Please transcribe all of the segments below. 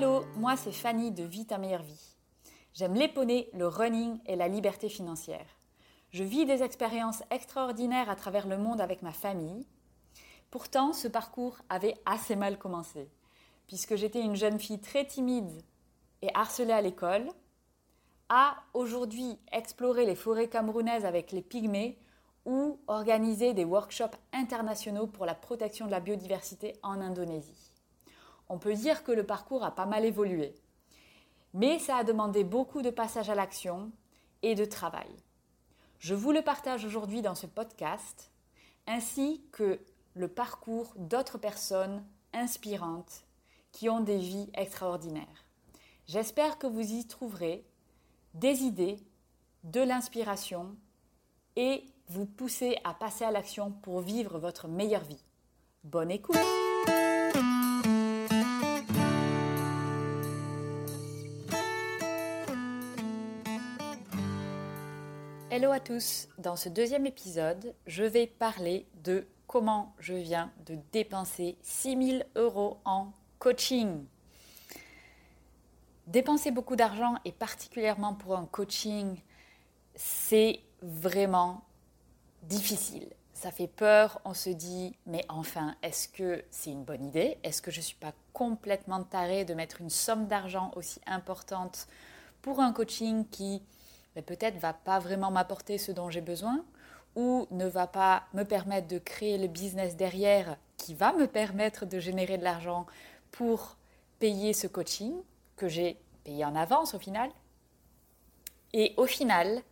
Hello, moi c'est Fanny de Vie ta meilleure vie. J'aime les le running et la liberté financière. Je vis des expériences extraordinaires à travers le monde avec ma famille. Pourtant, ce parcours avait assez mal commencé, puisque j'étais une jeune fille très timide et harcelée à l'école, à aujourd'hui explorer les forêts camerounaises avec les pygmées ou organiser des workshops internationaux pour la protection de la biodiversité en Indonésie on peut dire que le parcours a pas mal évolué. Mais ça a demandé beaucoup de passage à l'action et de travail. Je vous le partage aujourd'hui dans ce podcast, ainsi que le parcours d'autres personnes inspirantes qui ont des vies extraordinaires. J'espère que vous y trouverez des idées, de l'inspiration et vous pousser à passer à l'action pour vivre votre meilleure vie. Bonne écoute Hello à tous, dans ce deuxième épisode, je vais parler de comment je viens de dépenser 6000 euros en coaching. Dépenser beaucoup d'argent et particulièrement pour un coaching, c'est vraiment difficile. Ça fait peur, on se dit, mais enfin, est-ce que c'est une bonne idée? Est-ce que je ne suis pas complètement tarée de mettre une somme d'argent aussi importante pour un coaching qui peut-être va pas vraiment m'apporter ce dont j'ai besoin ou ne va pas me permettre de créer le business derrière qui va me permettre de générer de l'argent pour payer ce coaching que j'ai payé en avance au final. Et au final,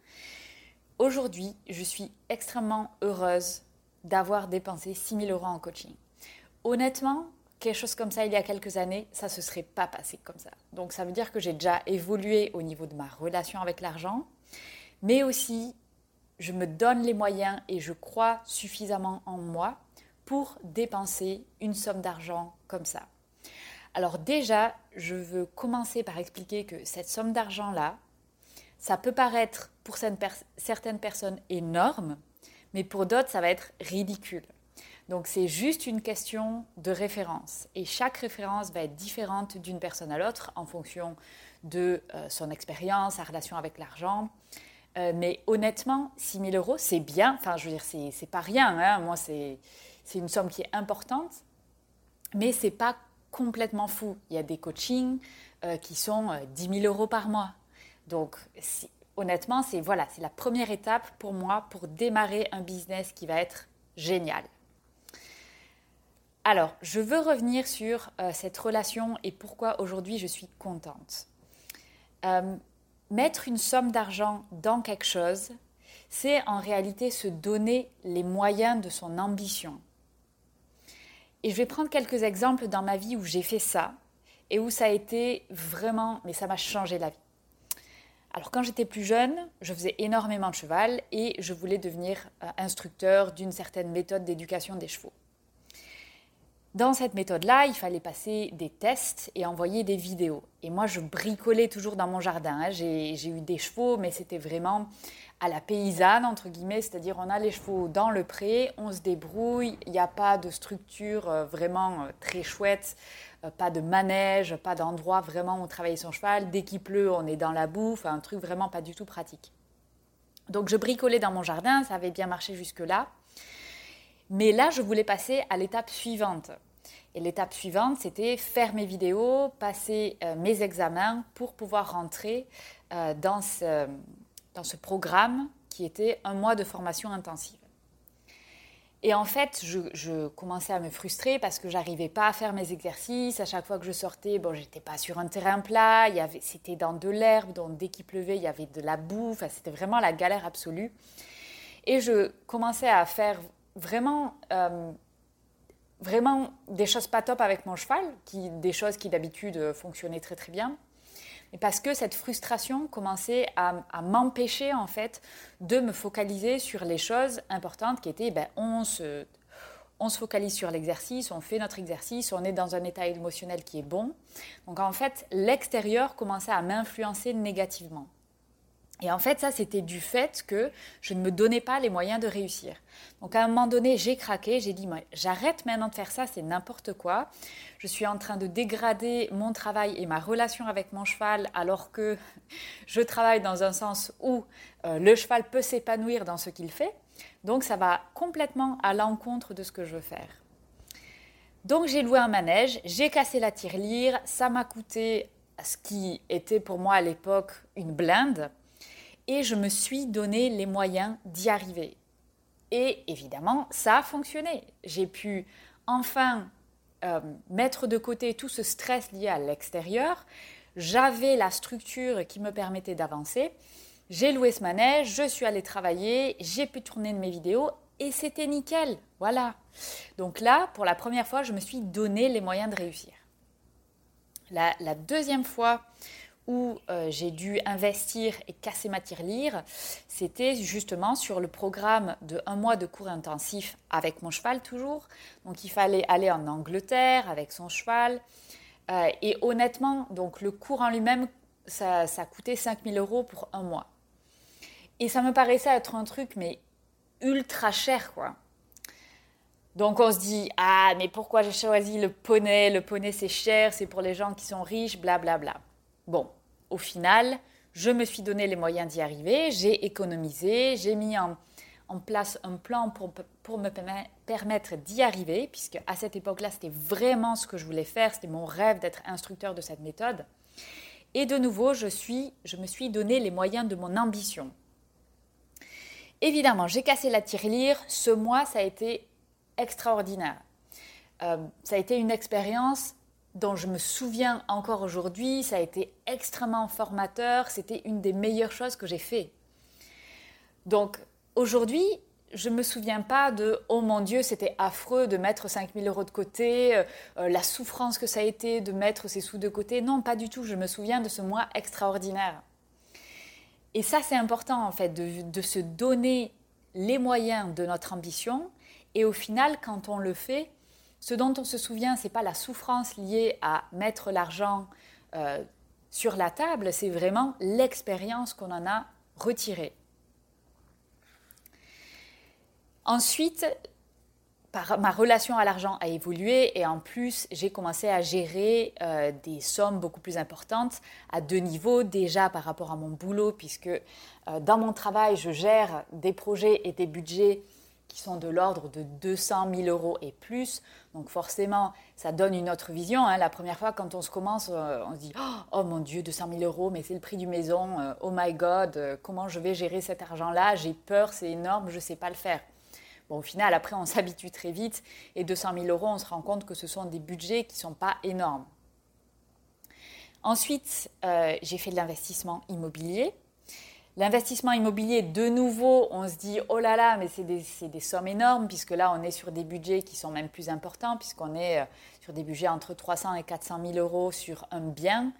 aujourd'hui, je suis extrêmement heureuse d'avoir dépensé 6 000 euros en coaching. Honnêtement, quelque chose comme ça il y a quelques années, ça ne se serait pas passé comme ça. Donc ça veut dire que j'ai déjà évolué au niveau de ma relation avec l'argent, mais aussi je me donne les moyens et je crois suffisamment en moi pour dépenser une somme d'argent comme ça. Alors déjà, je veux commencer par expliquer que cette somme d'argent-là, ça peut paraître pour certaines personnes énorme, mais pour d'autres, ça va être ridicule. Donc c'est juste une question de référence. Et chaque référence va être différente d'une personne à l'autre en fonction de euh, son expérience, sa relation avec l'argent. Euh, mais honnêtement, 6 000 euros, c'est bien. Enfin, je veux dire, c'est pas rien. Hein. Moi, c'est une somme qui est importante. Mais c'est pas complètement fou. Il y a des coachings euh, qui sont 10 000 euros par mois. Donc, honnêtement, c'est voilà, c'est la première étape pour moi pour démarrer un business qui va être génial. Alors, je veux revenir sur cette relation et pourquoi aujourd'hui je suis contente. Euh, mettre une somme d'argent dans quelque chose, c'est en réalité se donner les moyens de son ambition. Et je vais prendre quelques exemples dans ma vie où j'ai fait ça et où ça a été vraiment, mais ça m'a changé la vie. Alors quand j'étais plus jeune, je faisais énormément de cheval et je voulais devenir euh, instructeur d'une certaine méthode d'éducation des chevaux. Dans cette méthode-là, il fallait passer des tests et envoyer des vidéos. Et moi, je bricolais toujours dans mon jardin. Hein. J'ai eu des chevaux, mais c'était vraiment à la paysanne, entre guillemets, c'est-à-dire on a les chevaux dans le pré, on se débrouille, il n'y a pas de structure euh, vraiment euh, très chouette, euh, pas de manège, pas d'endroit vraiment où travailler son cheval. Dès qu'il pleut, on est dans la bouffe, un truc vraiment pas du tout pratique. Donc je bricolais dans mon jardin, ça avait bien marché jusque-là. Mais là, je voulais passer à l'étape suivante. Et l'étape suivante, c'était faire mes vidéos, passer mes examens pour pouvoir rentrer dans ce, dans ce programme qui était un mois de formation intensive. Et en fait, je, commençais à me frustrer parce que j'arrivais pas à faire mes exercices. À chaque fois que je sortais, bon, j'étais pas sur un terrain plat. Il y avait, c'était dans de l'herbe, donc dès qu'il pleuvait, il y avait de la boue. c'était vraiment la galère absolue. Et je commençais à faire vraiment, euh, vraiment des choses pas top avec mon cheval, qui, des choses qui d'habitude fonctionnaient très très bien parce que cette frustration commençait à, m'empêcher en fait de me focaliser sur les choses importantes qui étaient ben, on se on se focalise sur l'exercice, on fait notre exercice, on est dans un état émotionnel qui est bon. Donc en fait, l'extérieur commençait à m'influencer négativement. Et en fait, ça, c'était du fait que je ne me donnais pas les moyens de réussir. Donc à un moment donné, j'ai craqué, j'ai dit, j'arrête maintenant de faire ça, c'est n'importe quoi. Je suis en train de dégrader mon travail et ma relation avec mon cheval alors que je travaille dans un sens où euh, le cheval peut s'épanouir dans ce qu'il fait. Donc ça va complètement à l'encontre de ce que je veux faire. Donc j'ai loué un manège, j'ai cassé la tirelire, ça m'a coûté ce qui était pour moi à l'époque une blinde et je me suis donné les moyens d'y arriver. Et évidemment, ça a fonctionné. J'ai pu enfin euh, mettre de côté tout ce stress lié à l'extérieur. J'avais la structure qui me permettait d'avancer. J'ai loué ce manège, je suis allée travailler, j'ai pu tourner mes vidéos et c'était nickel. Voilà. Donc là, pour la première fois, je me suis donné les moyens de réussir. La deuxième fois où euh, j'ai dû investir et casser ma tirelire, c'était justement sur le programme de un mois de cours intensif avec mon cheval toujours. Donc il fallait aller en Angleterre avec son cheval. Euh, et honnêtement, donc le cours en lui-même, ça, ça coûtait 5000 euros pour un mois. Et ça me paraissait être un truc, mais ultra cher, quoi. Donc on se dit, ah, mais pourquoi j'ai choisi le poney? Le poney, c'est cher, c'est pour les gens qui sont riches, blablabla. Bla, bla. Bon, au final, je me suis donné les moyens d'y arriver, j'ai économisé, j'ai mis en, place un plan pour, me permettre d'y arriver, puisque à cette époque-là, c'était vraiment ce que je voulais faire, c'était mon rêve d'être instructeur de cette méthode. Et de nouveau, je, suis, je me suis donné les moyens de mon ambition. Évidemment, j'ai cassé la tirelire. Ce mois, ça a été extraordinaire. Euh, ça a été une expérience dont je me souviens encore aujourd'hui. Ça a été extrêmement formateur. C'était une des meilleures choses que j'ai fait. Donc aujourd'hui, je ne me souviens pas de oh mon Dieu, c'était affreux de mettre 5000 euros de côté, euh, euh, la souffrance que ça a été de mettre ces sous de côté. Non, pas du tout. Je me souviens de ce mois extraordinaire. Et ça, c'est important en fait, de, de se donner les moyens de notre ambition. Et au final, quand on le fait, ce dont on se souvient, ce n'est pas la souffrance liée à mettre l'argent euh, sur la table, c'est vraiment l'expérience qu'on en a retirée. Ensuite, ma relation à l'argent a évolué et en plus, j'ai commencé à gérer euh, des sommes beaucoup plus importantes à deux niveaux. Déjà par rapport à mon boulot, puisque euh, dans mon travail, je gère des projets et des budgets qui sont de l'ordre de 200 000 euros et plus. Donc forcément, ça donne une autre vision. Hein. La première fois, quand on se commence, euh, on se dit Oh mon Dieu, 200 000 euros, mais c'est le prix du maison. Euh, oh my God, euh, comment je vais gérer cet argent-là? J'ai peur, c'est énorme, je ne sais pas le faire. Bon, au final, après, on s'habitue très vite. Et 200 000 euros, on se rend compte que ce sont des budgets qui ne sont pas énormes. Ensuite, j'ai fait de l'investissement immobilier. L'investissement immobilier, de nouveau, on se dit, oh là là, mais c'est des, sommes énormes, puisque là, on est sur des budgets qui sont même plus importants, puisqu'on est euh, sur des budgets entre 300 et 400 000 euros sur un bien,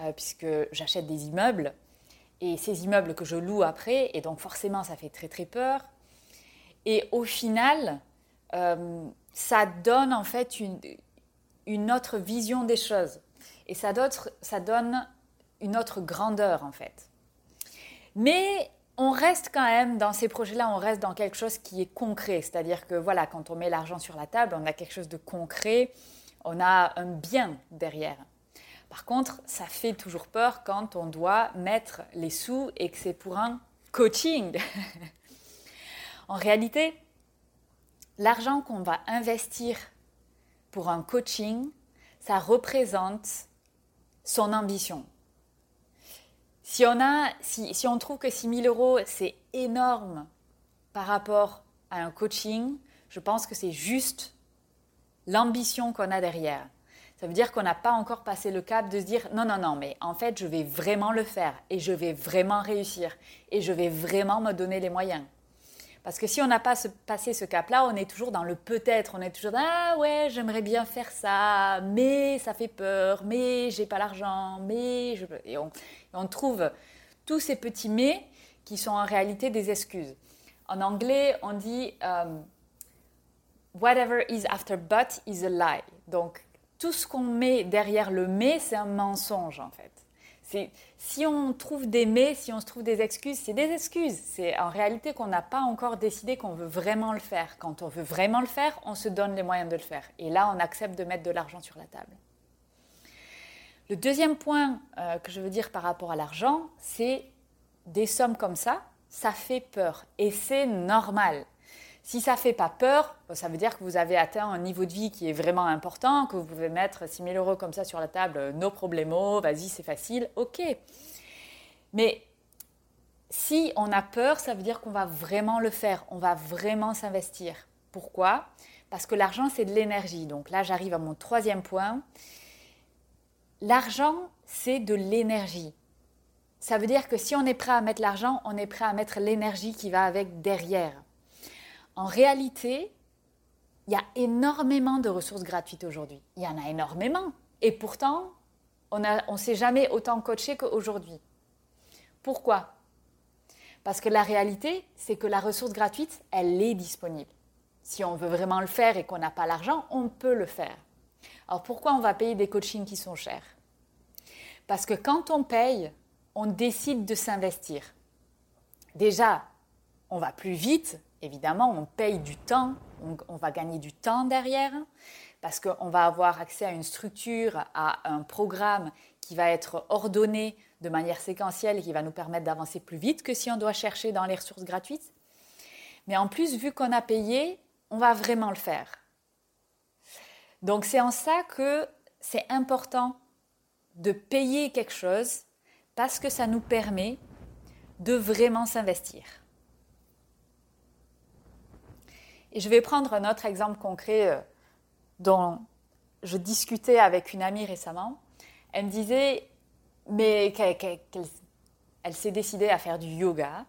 euh, puisque j'achète des immeubles, et ces immeubles que je loue après, et donc forcément, ça fait très très peur. Et au final, euh, ça donne en fait une, autre vision des choses. Et ça, ça donne une autre grandeur en fait. Mais on reste quand même dans ces projets-là, on reste dans quelque chose qui est concret. C'est-à-dire que voilà, quand on met l'argent sur la table, on a quelque chose de concret, on a un bien derrière. Par contre, ça fait toujours peur quand on doit mettre les sous et que c'est pour un coaching. en réalité, l'argent qu'on va investir pour un coaching, ça représente son ambition. Si on, a, si, si on trouve que 6 000 euros, c'est énorme par rapport à un coaching, je pense que c'est juste l'ambition qu'on a derrière. Ça veut dire qu'on n'a pas encore passé le cap de se dire non, non, non, mais en fait, je vais vraiment le faire et je vais vraiment réussir et je vais vraiment me donner les moyens. Parce que si on n'a pas passé ce cap-là, on est toujours dans le peut-être, on est toujours dans ah ouais, j'aimerais bien faire ça, mais ça fait peur, mais j'ai pas l'argent, mais je et on, on trouve tous ces petits mais qui sont en réalité des excuses. En anglais, on dit um, whatever is after but is a lie. Donc tout ce qu'on met derrière le mais, c'est un mensonge en fait. Si on trouve des mais, si on se trouve des excuses, c'est des excuses. C'est en réalité qu'on n'a pas encore décidé qu'on veut vraiment le faire. Quand on veut vraiment le faire, on se donne les moyens de le faire. Et là, on accepte de mettre de l'argent sur la table. Le deuxième point euh, que je veux dire par rapport à l'argent, c'est des sommes comme ça, ça fait peur. Et c'est normal. Si ça ne fait pas peur, ça veut dire que vous avez atteint un niveau de vie qui est vraiment important, que vous pouvez mettre 6 000 euros comme ça sur la table, euh, no problemo, vas-y, c'est facile, ok. Mais si on a peur, ça veut dire qu'on va vraiment le faire, on va vraiment s'investir. Pourquoi? Parce que l'argent, c'est de l'énergie. Donc là, j'arrive à mon troisième point. L'argent, c'est de l'énergie. Ça veut dire que si on est prêt à mettre l'argent, on est prêt à mettre l'énergie qui va avec derrière. En réalité, il y a énormément de ressources gratuites aujourd'hui. Il y en a énormément. Et pourtant, on ne s'est jamais autant coaché qu'aujourd'hui. Pourquoi? Parce que la réalité, c'est que la ressource gratuite, elle est disponible. Si on veut vraiment le faire et qu'on n'a pas l'argent, on peut le faire. Alors pourquoi on va payer des coachings qui sont chers? Parce que quand on paye, on décide de s'investir. Déjà, on va plus vite évidemment, on paye du temps, on, va gagner du temps derrière, parce qu'on va avoir accès à une structure, à un programme qui va être ordonné de manière séquentielle et qui va nous permettre d'avancer plus vite que si on doit chercher dans les ressources gratuites. Mais en plus, vu qu'on a payé, on va vraiment le faire. Donc c'est en ça que c'est important de payer quelque chose parce que ça nous permet de vraiment s'investir. Et je vais prendre un autre exemple concret euh, dont je discutais avec une amie récemment. Elle me disait, mais qu'elle s'est décidée à faire du yoga,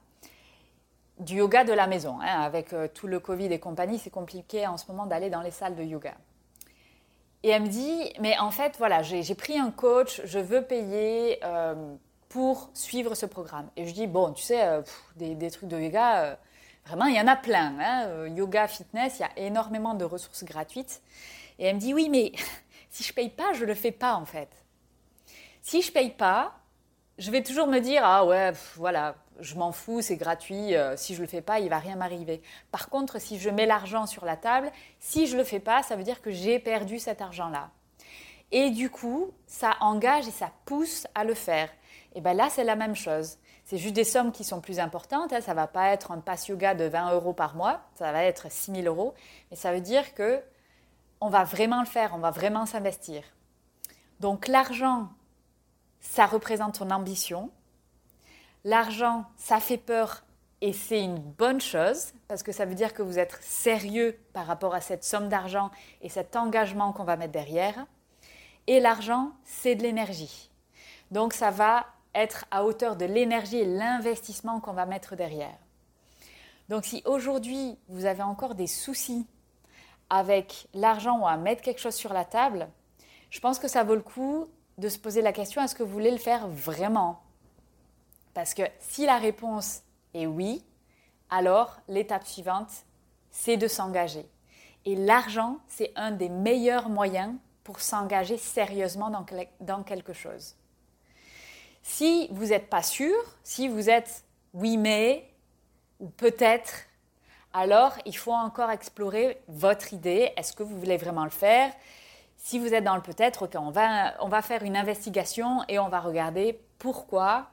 du yoga de la maison. Hein, avec euh, tout le Covid et compagnie, c'est compliqué en ce moment d'aller dans les salles de yoga. Et elle me dit, mais en fait, voilà, j'ai pris un coach, je veux payer euh, pour suivre ce programme. Et je dis, bon, tu sais, des, trucs de yoga Vraiment, il y en a plein. Hein. Euh, yoga, fitness, il y a énormément de ressources gratuites. Et elle me dit, oui, mais si je paye pas, je ne le fais pas en fait. Si je paye pas, je vais toujours me dire, ah ouais, voilà, je m'en fous, c'est gratuit, euh, si je le fais pas, il va rien m'arriver. Par contre, si je mets l'argent sur la table, si je le fais pas, ça veut dire que j'ai perdu cet argent-là. Et du coup, ça engage et ça pousse à le faire. Et bien là, c'est la même chose. C'est juste des sommes qui sont plus importantes. Hein. Ça ne va pas être un pass yoga de 20 euros par mois, ça va être 6 000 euros. Mais ça veut dire que on va vraiment le faire, on va vraiment s'investir. Donc l'argent, ça représente ton ambition. L'argent, ça fait peur et c'est une bonne chose parce que ça veut dire que vous êtes sérieux par rapport à cette somme d'argent et cet engagement qu'on va mettre derrière. Et l'argent, c'est de l'énergie. Donc ça va être à hauteur de l'énergie et l'investissement qu'on va mettre derrière. Donc si aujourd'hui vous avez encore des soucis avec l'argent ou à mettre quelque chose sur la table, je pense que ça vaut le coup de se poser la question est-ce que vous voulez le faire vraiment? Parce que si la réponse est oui, alors l'étape suivante, c'est de s'engager. Et l'argent, c'est un des meilleurs moyens pour s'engager sérieusement dans, quelque chose. Si vous n'êtes pas sûr, si vous êtes oui mais ou peut-être, alors il faut encore explorer votre idée. Est-ce que vous voulez vraiment le faire? Si vous êtes dans le peut-être, on va, on va faire une investigation et on va regarder pourquoi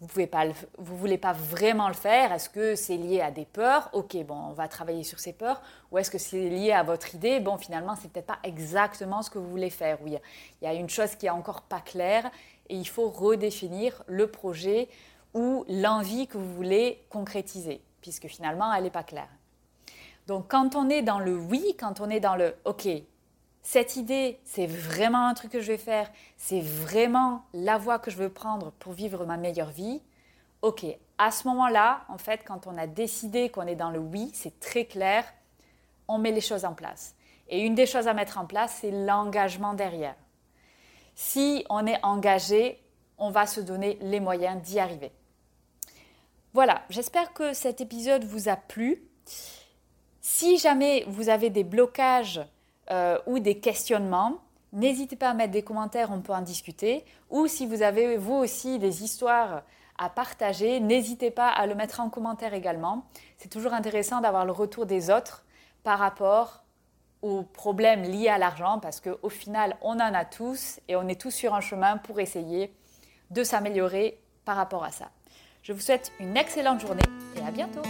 vous ne voulez pas vraiment le faire Est-ce que c'est lié à des peurs? Ok, bon, on va travailler sur ces peurs. Ou est-ce que c'est lié à votre idée? Bon, finalement, c'est peut-être pas exactement ce que vous voulez faire. Oui, il y a une chose qui est encore pas claire et il faut redéfinir le projet ou l'envie que vous voulez concrétiser, puisque finalement, elle n'est pas claire. Donc, quand on est dans le oui, quand on est dans le ok, cette idée, c'est vraiment un truc que je vais faire, c'est vraiment la voie que je veux prendre pour vivre ma meilleure vie, ok, à ce moment-là, en fait, quand on a décidé qu'on est dans le oui, c'est très clair, on met les choses en place. Et une des choses à mettre en place, c'est l'engagement derrière. Si on est engagé, on va se donner les moyens d'y arriver. Voilà, j'espère que cet épisode vous a plu. Si jamais vous avez des blocages euh, ou des questionnements, n'hésitez pas à mettre des commentaires, on peut en discuter. Ou si vous avez vous aussi des histoires à partager, n'hésitez pas à le mettre en commentaire également. C'est toujours intéressant d'avoir le retour des autres par rapport aux problèmes liés à l'argent, parce qu'au final, on en a tous et on est tous sur un chemin pour essayer de s'améliorer par rapport à ça. Je vous souhaite une excellente journée et à bientôt.